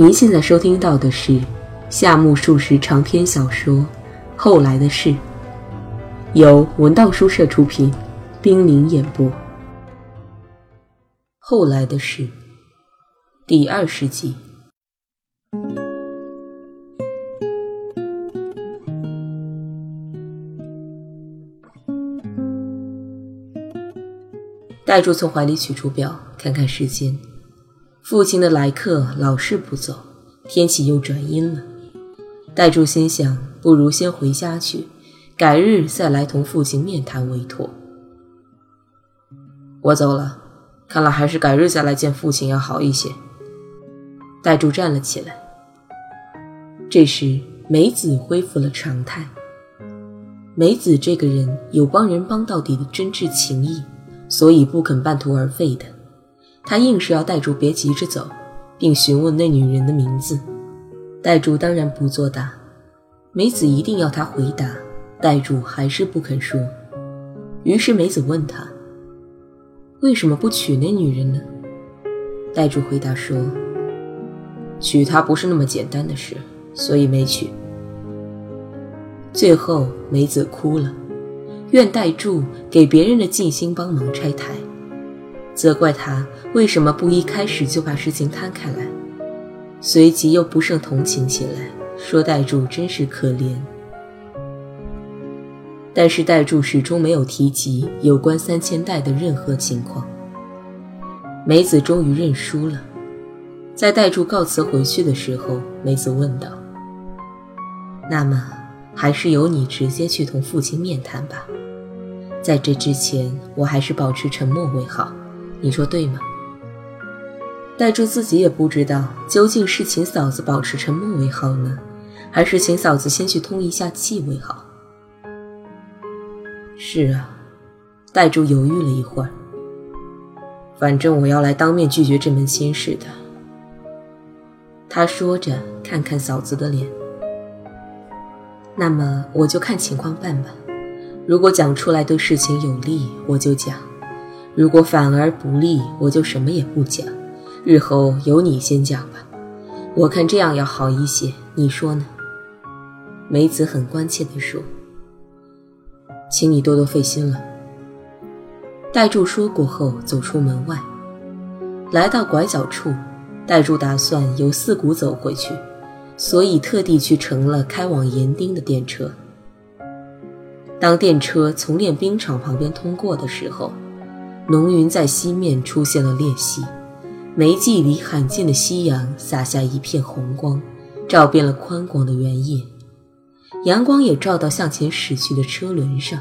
您现在收听到的是夏目漱石长篇小说《后来的事》，由文道书社出品，冰凌演播。《后来的事》第二十集。戴柱从怀里取出表，看看时间。父亲的来客老是不走，天气又转阴了。戴柱心想，不如先回家去，改日再来同父亲面谈为妥。我走了，看来还是改日再来见父亲要好一些。戴柱站了起来。这时，梅子恢复了常态。梅子这个人有帮人帮到底的真挚情谊，所以不肯半途而废的。他硬是要戴柱别急着走，并询问那女人的名字。戴柱当然不作答。梅子一定要他回答，戴柱还是不肯说。于是梅子问他：“为什么不娶那女人呢？”戴柱回答说：“娶她不是那么简单的事，所以没娶。”最后梅子哭了，愿戴柱给别人的静心帮忙拆台。责怪他为什么不一开始就把事情摊开来，随即又不胜同情起来，说戴柱真是可怜。但是戴柱始终没有提及有关三千代的任何情况。梅子终于认输了，在戴柱告辞回去的时候，梅子问道：“那么，还是由你直接去同父亲面谈吧。在这之前，我还是保持沉默为好。”你说对吗？戴柱自己也不知道，究竟是请嫂子保持沉默为好呢，还是请嫂子先去通一下气为好？是啊，戴柱犹豫了一会儿。反正我要来当面拒绝这门亲事的。他说着，看看嫂子的脸。那么我就看情况办吧。如果讲出来对事情有利，我就讲。如果反而不利，我就什么也不讲。日后由你先讲吧，我看这样要好一些。你说呢？梅子很关切地说：“请你多多费心了。”戴柱说过后，走出门外，来到拐角处，戴柱打算由四谷走回去，所以特地去乘了开往盐町的电车。当电车从练兵场旁边通过的时候，浓云在西面出现了裂隙，没距离罕见的夕阳洒下一片红光，照遍了宽广的原野。阳光也照到向前驶去的车轮上，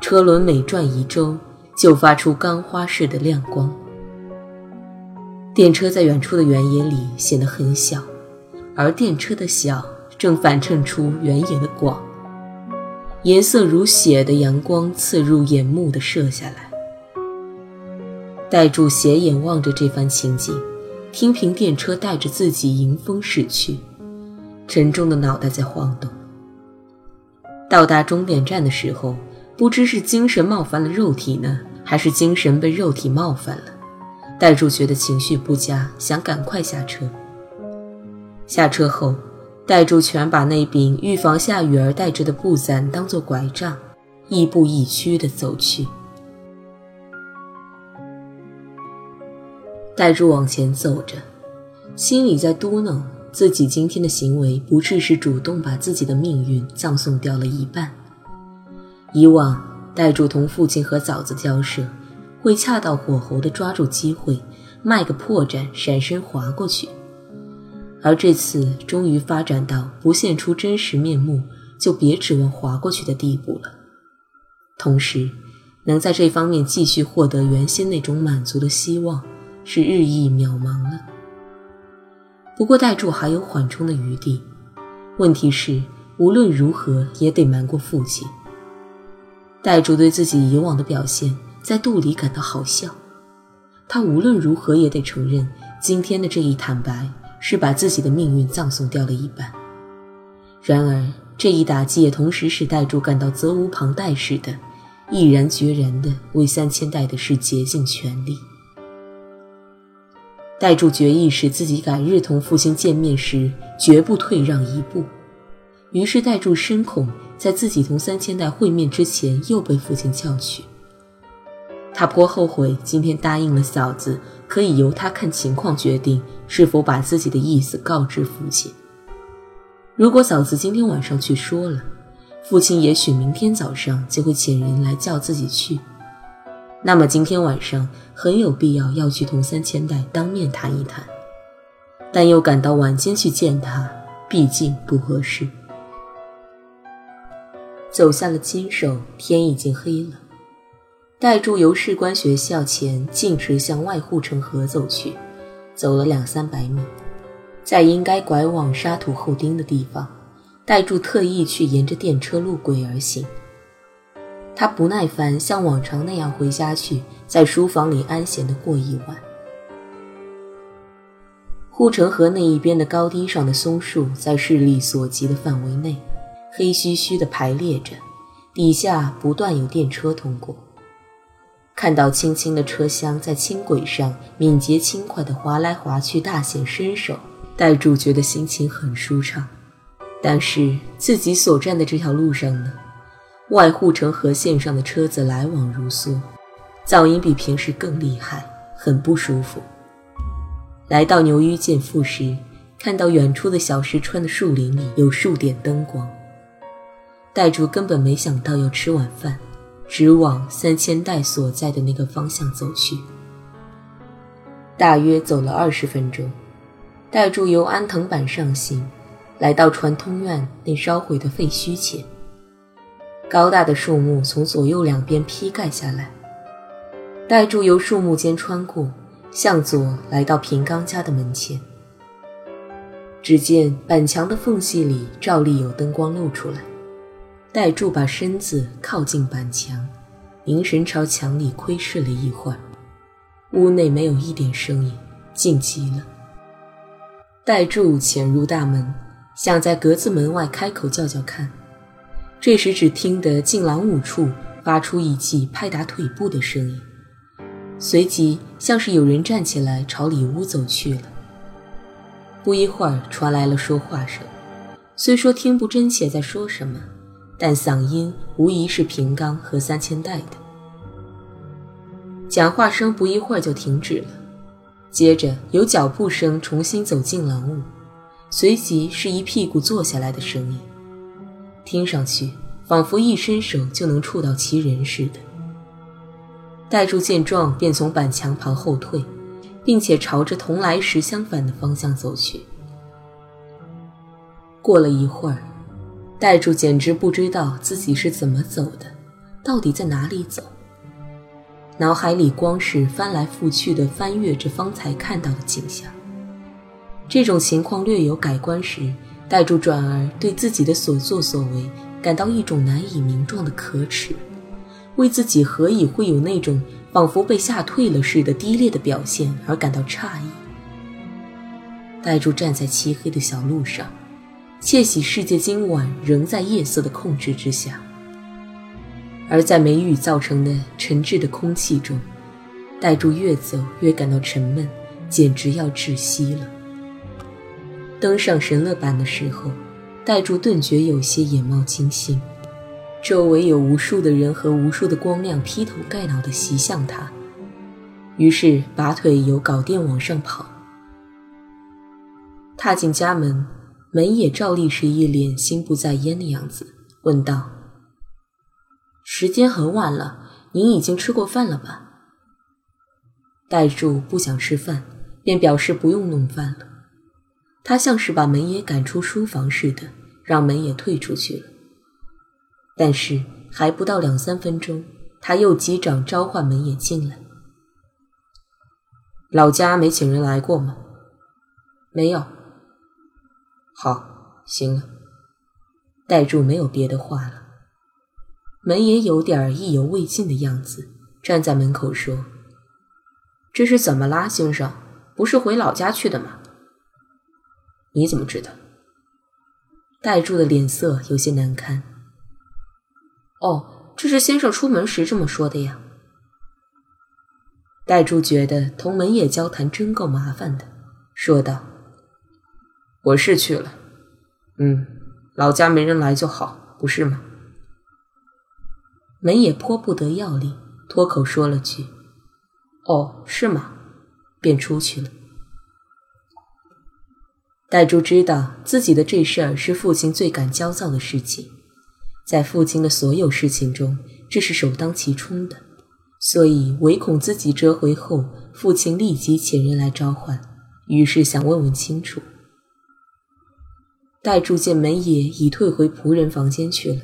车轮每转一周就发出钢花似的亮光。电车在远处的原野里显得很小，而电车的小正反衬出原野的广。颜色如血的阳光刺入眼目的射下来。戴柱斜眼望着这番情景，听凭电车带着自己迎风驶去，沉重的脑袋在晃动。到达终点站的时候，不知是精神冒犯了肉体呢，还是精神被肉体冒犯了。戴柱觉得情绪不佳，想赶快下车。下车后，戴柱全把那柄预防下雨而带着的布伞当作拐杖，亦步亦趋地走去。戴柱往前走着，心里在嘟囔：自己今天的行为不至是主动把自己的命运葬送掉了一半。以往，戴柱同父亲和嫂子交涉，会恰到火候地抓住机会，卖个破绽，闪身划过去；而这次，终于发展到不现出真实面目就别指望划过去的地步了。同时，能在这方面继续获得原先那种满足的希望。是日益渺茫了。不过代柱还有缓冲的余地。问题是，无论如何也得瞒过父亲。代柱对自己以往的表现在肚里感到好笑。他无论如何也得承认，今天的这一坦白是把自己的命运葬送掉了一半。然而，这一打击也同时使代柱感到责无旁贷似的，毅然决然地为三千代的事竭尽全力。代柱决意使自己改日同父亲见面时绝不退让一步。于是代柱深恐在自己同三千代会面之前又被父亲叫去。他颇后悔今天答应了嫂子，可以由他看情况决定是否把自己的意思告知父亲。如果嫂子今天晚上去说了，父亲也许明天早上就会遣人来叫自己去。那么今天晚上很有必要要去同三千代当面谈一谈，但又感到晚间去见他，毕竟不合适。走下了金手，天已经黑了。戴柱由士官学校前径直向外护城河走去，走了两三百米，在应该拐往沙土后丁的地方，戴柱特意去沿着电车路轨而行。他不耐烦，像往常那样回家去，在书房里安闲地过一晚。护城河那一边的高低上的松树，在视力所及的范围内，黑黢黢地排列着，底下不断有电车通过。看到轻轻的车厢在轻轨上敏捷轻快地滑来滑去，大显身手，戴柱觉得心情很舒畅。但是自己所站的这条路上呢？外护城河线上的车子来往如梭，噪音比平时更厉害，很不舒服。来到牛圩见富时，看到远处的小石川的树林里有数点灯光。戴柱根本没想到要吃晚饭，直往三千代所在的那个方向走去。大约走了二十分钟，戴柱由安藤坂上行，来到传通院那烧毁的废墟前。高大的树木从左右两边劈盖下来，戴柱由树木间穿过，向左来到平冈家的门前。只见板墙的缝隙里照例有灯光露出来，戴柱把身子靠近板墙，凝神朝墙里窥视了一会儿。屋内没有一点声音，静极了。戴柱潜入大门，想在格子门外开口叫叫看。这时，只听得近廊五处发出一记拍打腿部的声音，随即像是有人站起来朝里屋走去了。不一会儿，传来了说话声，虽说听不真切在说什么，但嗓音无疑是平冈和三千代的。讲话声不一会儿就停止了，接着有脚步声重新走进廊屋，随即是一屁股坐下来的声音。听上去仿佛一伸手就能触到其人似的。戴柱见状，便从板墙旁后退，并且朝着同来时相反的方向走去。过了一会儿，戴柱简直不知道自己是怎么走的，到底在哪里走。脑海里光是翻来覆去的翻阅着方才看到的景象。这种情况略有改观时。戴柱转而对自己的所作所为感到一种难以名状的可耻，为自己何以会有那种仿佛被吓退了似的低劣的表现而感到诧异。戴柱站在漆黑的小路上，窃喜世界今晚仍在夜色的控制之下，而在梅雨造成的沉滞的空气中，戴柱越走越感到沉闷，简直要窒息了。登上神乐坂的时候，戴柱顿觉有些眼冒金星，周围有无数的人和无数的光亮劈头盖脑地袭向他，于是拔腿由镐殿往上跑。踏进家门，门也照例是一脸心不在焉的样子，问道：“时间很晚了，您已经吃过饭了吧？”戴柱不想吃饭，便表示不用弄饭了。他像是把门也赶出书房似的，让门也退出去了。但是还不到两三分钟，他又击掌召唤门也进来。老家没请人来过吗？没有。好，行了。戴柱没有别的话了。门也有点意犹未尽的样子，站在门口说：“这是怎么啦，先生？不是回老家去的吗？”你怎么知道？戴柱的脸色有些难堪。哦，这是先生出门时这么说的呀。戴柱觉得同门野交谈真够麻烦的，说道：“我是去了，嗯，老家没人来就好，不是吗？”门野颇不得要领，脱口说了句：“哦，是吗？”便出去了。戴珠知道自己的这事儿是父亲最感焦躁的事情，在父亲的所有事情中，这是首当其冲的。所以，唯恐自己折回后，父亲立即遣人来召唤，于是想问问清楚。戴柱见门野已退回仆人房间去了，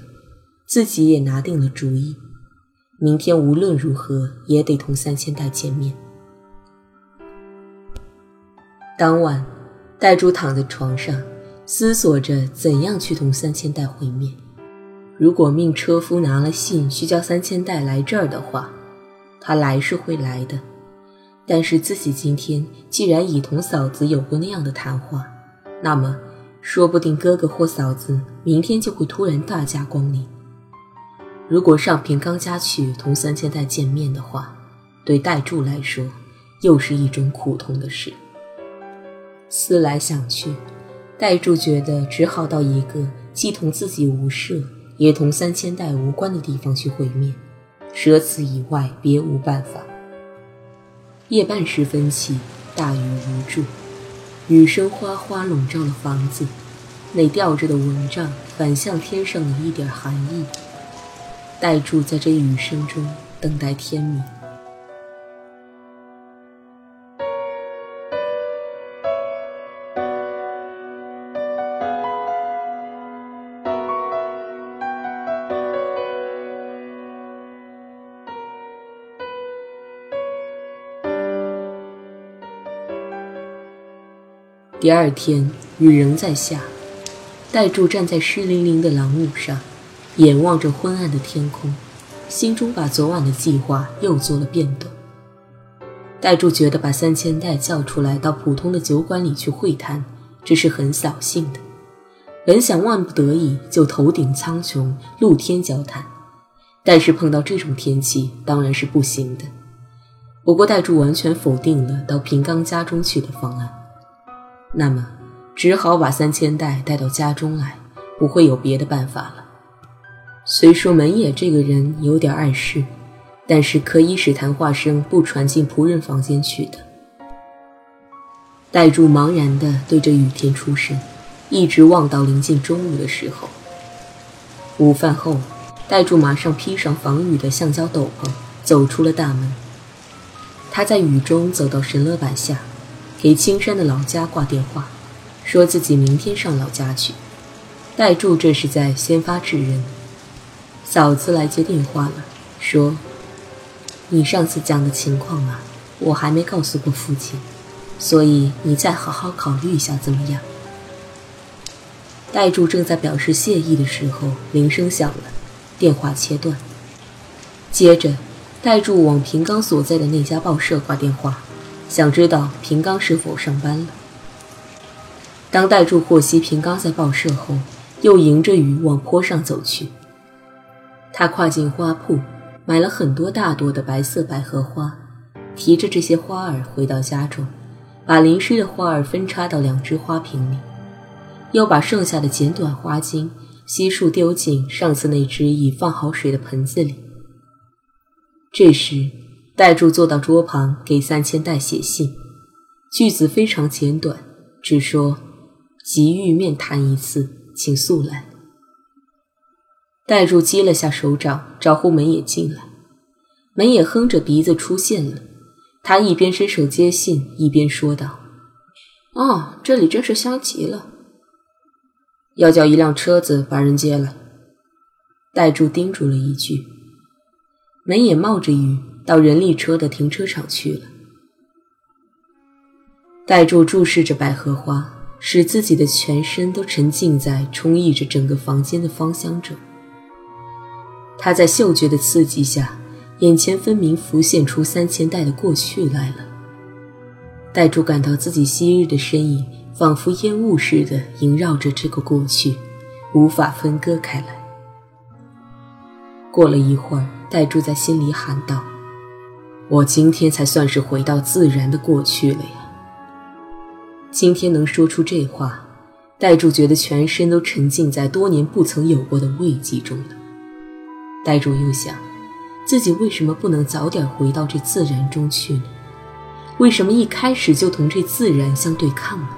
自己也拿定了主意，明天无论如何也得同三千代见面。当晚，戴柱躺在床上，思索着怎样去同三千代会面。如果命车夫拿了信，需叫三千代来这儿的话。他来是会来的，但是自己今天既然已同嫂子有过那样的谈话，那么说不定哥哥或嫂子明天就会突然大驾光临。如果上平刚家去同三千代见面的话，对戴柱来说又是一种苦痛的事。思来想去，戴柱觉得只好到一个既同自己无涉，也同三千代无关的地方去会面。舍此以外，别无办法。夜半时分起，大雨如注，雨声哗哗笼罩了房子，那吊着的蚊帐反向天上的一点寒意。戴柱在这雨声中等待天明。第二天，雨仍在下。戴柱站在湿淋淋的廊屋上，眼望着昏暗的天空，心中把昨晚的计划又做了变动。戴柱觉得把三千代叫出来到普通的酒馆里去会谈，这是很扫兴的。本想万不得已就头顶苍穹，露天交谈，但是碰到这种天气当然是不行的。不过戴柱完全否定了到平冈家中去的方案。那么，只好把三千代带到家中来，不会有别的办法了。虽说门野这个人有点碍事，但是可以使谈话声不传进仆人房间去的。戴柱茫然地对着雨天出神，一直望到临近中午的时候。午饭后，戴柱马上披上防雨的橡胶斗篷，走出了大门。他在雨中走到神乐板下。给青山的老家挂电话，说自己明天上老家去。戴柱这是在先发制人。嫂子来接电话了，说：“你上次讲的情况啊，我还没告诉过父亲，所以你再好好考虑一下怎么样？”戴柱正在表示谢意的时候，铃声响了，电话切断。接着，戴柱往平冈所在的那家报社挂电话。想知道平冈是否上班了。当戴柱获悉平冈在报社后，又迎着雨往坡上走去。他跨进花铺，买了很多大朵的白色百合花，提着这些花儿回到家中，把淋湿的花儿分插到两只花瓶里，又把剩下的剪短花茎悉数丢进上次那只已放好水的盆子里。这时。戴柱坐到桌旁，给三千代写信，句子非常简短，只说：“急欲面谈一次，请速来。”戴柱击了下手掌，招呼门野进来。门野哼着鼻子出现了，他一边伸手接信，一边说道：“哦，这里真是香极了。要叫一辆车子把人接来。”戴柱叮嘱了一句。门野冒着雨。到人力车的停车场去了。戴柱注视着百合花，使自己的全身都沉浸在充溢着整个房间的芳香中。他在嗅觉的刺激下，眼前分明浮现出三千代的过去来了。戴柱感到自己昔日的身影，仿佛烟雾似的萦绕着这个过去，无法分割开来。过了一会儿，戴柱在心里喊道。我今天才算是回到自然的过去了呀。今天能说出这话，戴柱觉得全身都沉浸在多年不曾有过的慰藉中了。戴柱又想，自己为什么不能早点回到这自然中去呢？为什么一开始就同这自然相对抗呢？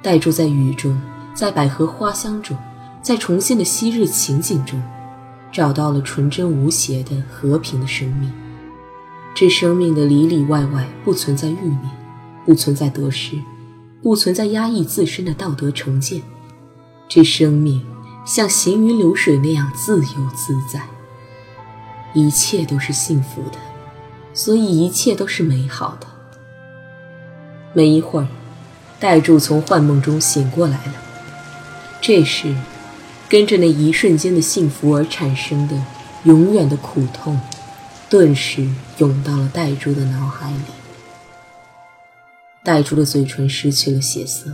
戴柱在雨中，在百合花香中，在重现的昔日情景中，找到了纯真无邪的和平的生命。这生命的里里外外不存在欲念，不存在得失，不存在压抑自身的道德成见。这生命像行云流水那样自由自在，一切都是幸福的，所以一切都是美好的。没一会儿，戴柱从幻梦中醒过来了。这时，跟着那一瞬间的幸福而产生的永远的苦痛。顿时涌到了戴珠的脑海里。戴珠的嘴唇失去了血色，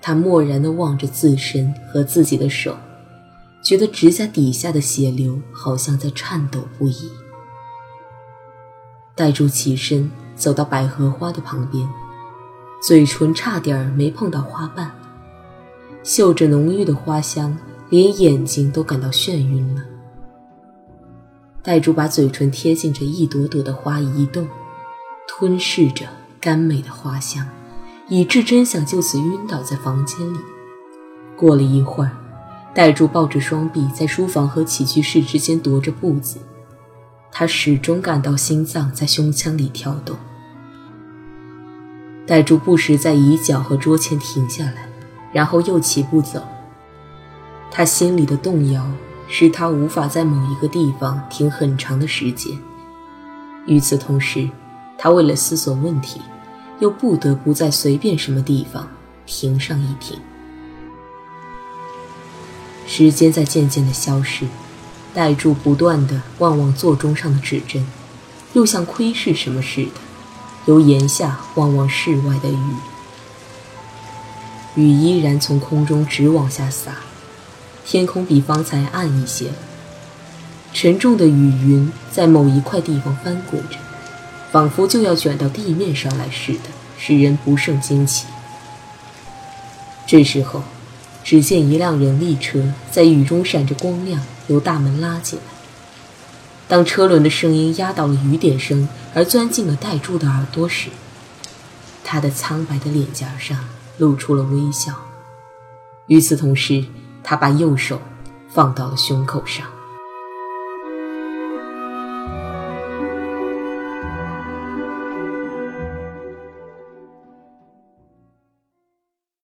他漠然地望着自身和自己的手，觉得指甲底下的血流好像在颤抖不已。戴珠起身走到百合花的旁边，嘴唇差点没碰到花瓣，嗅着浓郁的花香，连眼睛都感到眩晕了。戴珠把嘴唇贴近这一朵朵的花移动，吞噬着甘美的花香，以致真想就此晕倒在房间里。过了一会儿，戴珠抱着双臂在书房和起居室之间踱着步子，他始终感到心脏在胸腔里跳动。戴珠不时在椅角和桌前停下来，然后又起步走。他心里的动摇。使他无法在某一个地方停很长的时间。与此同时，他为了思索问题，又不得不在随便什么地方停上一停。时间在渐渐的消逝，戴柱不断的望望座钟上的指针，又像窥视什么似的，由檐下望望室外的雨。雨依然从空中直往下洒。天空比方才暗一些，沉重的雨云在某一块地方翻滚着，仿佛就要卷到地面上来似的，使人不胜惊奇。这时候，只见一辆人力车在雨中闪着光亮，由大门拉进来。当车轮的声音压倒了雨点声，而钻进了戴柱的耳朵时，他的苍白的脸颊上露出了微笑。与此同时，他把右手放到了胸口上。